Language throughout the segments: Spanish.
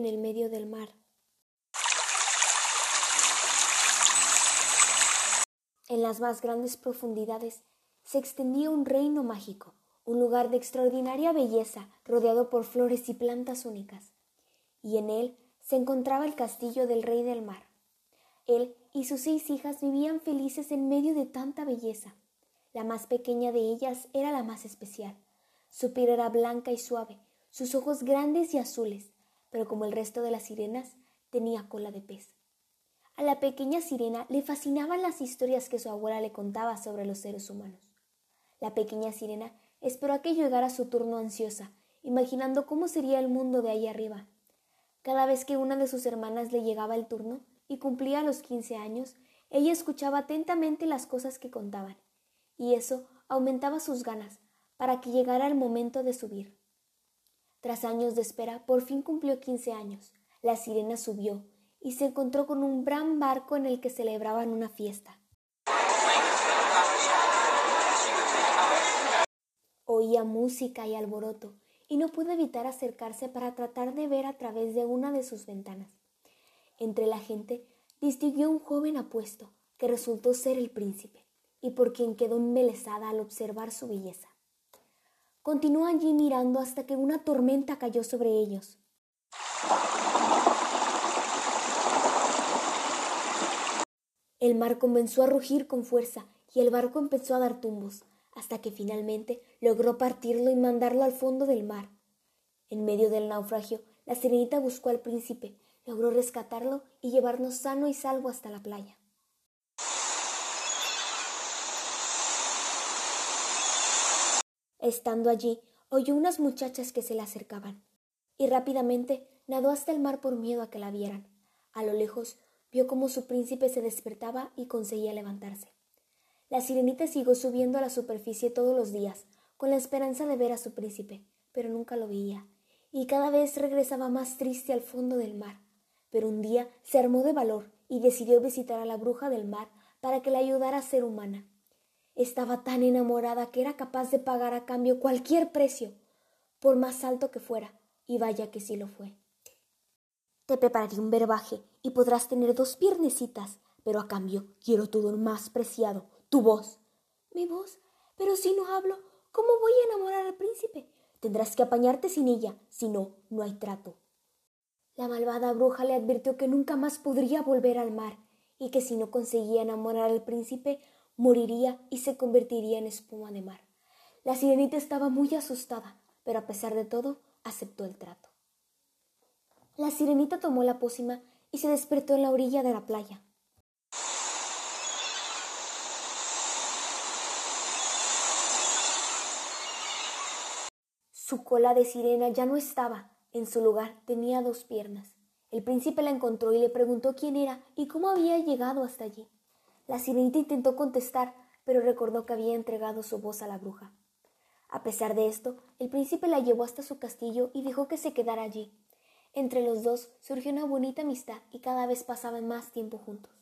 en el medio del mar. En las más grandes profundidades se extendía un reino mágico, un lugar de extraordinaria belleza rodeado por flores y plantas únicas, y en él se encontraba el castillo del rey del mar. Él y sus seis hijas vivían felices en medio de tanta belleza. La más pequeña de ellas era la más especial. Su piel era blanca y suave, sus ojos grandes y azules, pero como el resto de las sirenas, tenía cola de pez. A la pequeña sirena le fascinaban las historias que su abuela le contaba sobre los seres humanos. La pequeña sirena esperó a que llegara su turno ansiosa, imaginando cómo sería el mundo de ahí arriba. Cada vez que una de sus hermanas le llegaba el turno y cumplía los quince años, ella escuchaba atentamente las cosas que contaban, y eso aumentaba sus ganas para que llegara el momento de subir. Tras años de espera, por fin cumplió quince años. La sirena subió y se encontró con un gran barco en el que celebraban una fiesta. Oía música y alboroto, y no pudo evitar acercarse para tratar de ver a través de una de sus ventanas. Entre la gente distinguió un joven apuesto, que resultó ser el príncipe, y por quien quedó embelesada al observar su belleza. Continuó allí mirando hasta que una tormenta cayó sobre ellos. El mar comenzó a rugir con fuerza y el barco empezó a dar tumbos, hasta que finalmente logró partirlo y mandarlo al fondo del mar. En medio del naufragio, la sirenita buscó al príncipe, logró rescatarlo y llevarnos sano y salvo hasta la playa. Estando allí, oyó unas muchachas que se le acercaban, y rápidamente nadó hasta el mar por miedo a que la vieran. A lo lejos vio cómo su príncipe se despertaba y conseguía levantarse. La sirenita siguió subiendo a la superficie todos los días, con la esperanza de ver a su príncipe, pero nunca lo veía, y cada vez regresaba más triste al fondo del mar. Pero un día se armó de valor y decidió visitar a la bruja del mar para que la ayudara a ser humana. Estaba tan enamorada que era capaz de pagar a cambio cualquier precio, por más alto que fuera, y vaya que sí lo fue. Te prepararé un verbaje y podrás tener dos piernecitas, pero a cambio quiero todo lo más preciado, tu voz. Mi voz. Pero si no hablo, ¿cómo voy a enamorar al príncipe? Tendrás que apañarte sin ella, si no, no hay trato. La malvada bruja le advirtió que nunca más podría volver al mar y que si no conseguía enamorar al príncipe, moriría y se convertiría en espuma de mar. La sirenita estaba muy asustada, pero a pesar de todo, aceptó el trato. La sirenita tomó la pócima y se despertó en la orilla de la playa. Su cola de sirena ya no estaba, en su lugar tenía dos piernas. El príncipe la encontró y le preguntó quién era y cómo había llegado hasta allí. La sirenita intentó contestar, pero recordó que había entregado su voz a la bruja. A pesar de esto, el príncipe la llevó hasta su castillo y dejó que se quedara allí. Entre los dos surgió una bonita amistad y cada vez pasaban más tiempo juntos.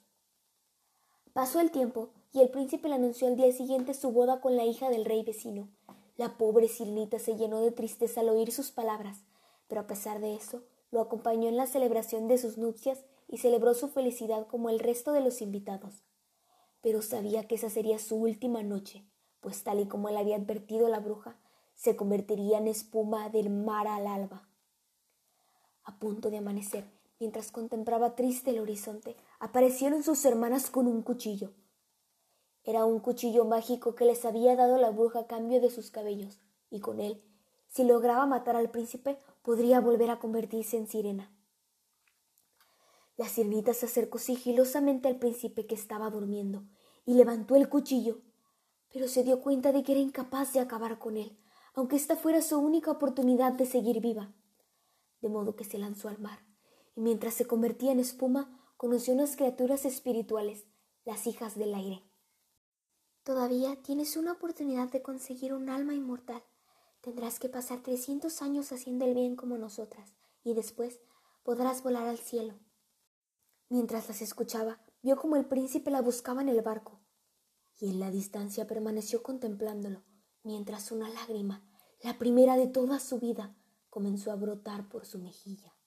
Pasó el tiempo y el príncipe le anunció al día siguiente su boda con la hija del rey vecino. La pobre sirenita se llenó de tristeza al oír sus palabras, pero a pesar de eso, lo acompañó en la celebración de sus nupcias y celebró su felicidad como el resto de los invitados pero sabía que esa sería su última noche, pues tal y como le había advertido la bruja, se convertiría en espuma del mar al alba. A punto de amanecer, mientras contemplaba triste el horizonte, aparecieron sus hermanas con un cuchillo. Era un cuchillo mágico que les había dado la bruja a cambio de sus cabellos, y con él, si lograba matar al príncipe, podría volver a convertirse en sirena. La sirenita se acercó sigilosamente al príncipe que estaba durmiendo y levantó el cuchillo, pero se dio cuenta de que era incapaz de acabar con él, aunque esta fuera su única oportunidad de seguir viva. De modo que se lanzó al mar, y mientras se convertía en espuma, conoció unas criaturas espirituales, las hijas del aire. Todavía tienes una oportunidad de conseguir un alma inmortal. Tendrás que pasar trescientos años haciendo el bien como nosotras, y después podrás volar al cielo. Mientras las escuchaba, vio como el príncipe la buscaba en el barco, y en la distancia permaneció contemplándolo, mientras una lágrima, la primera de toda su vida, comenzó a brotar por su mejilla.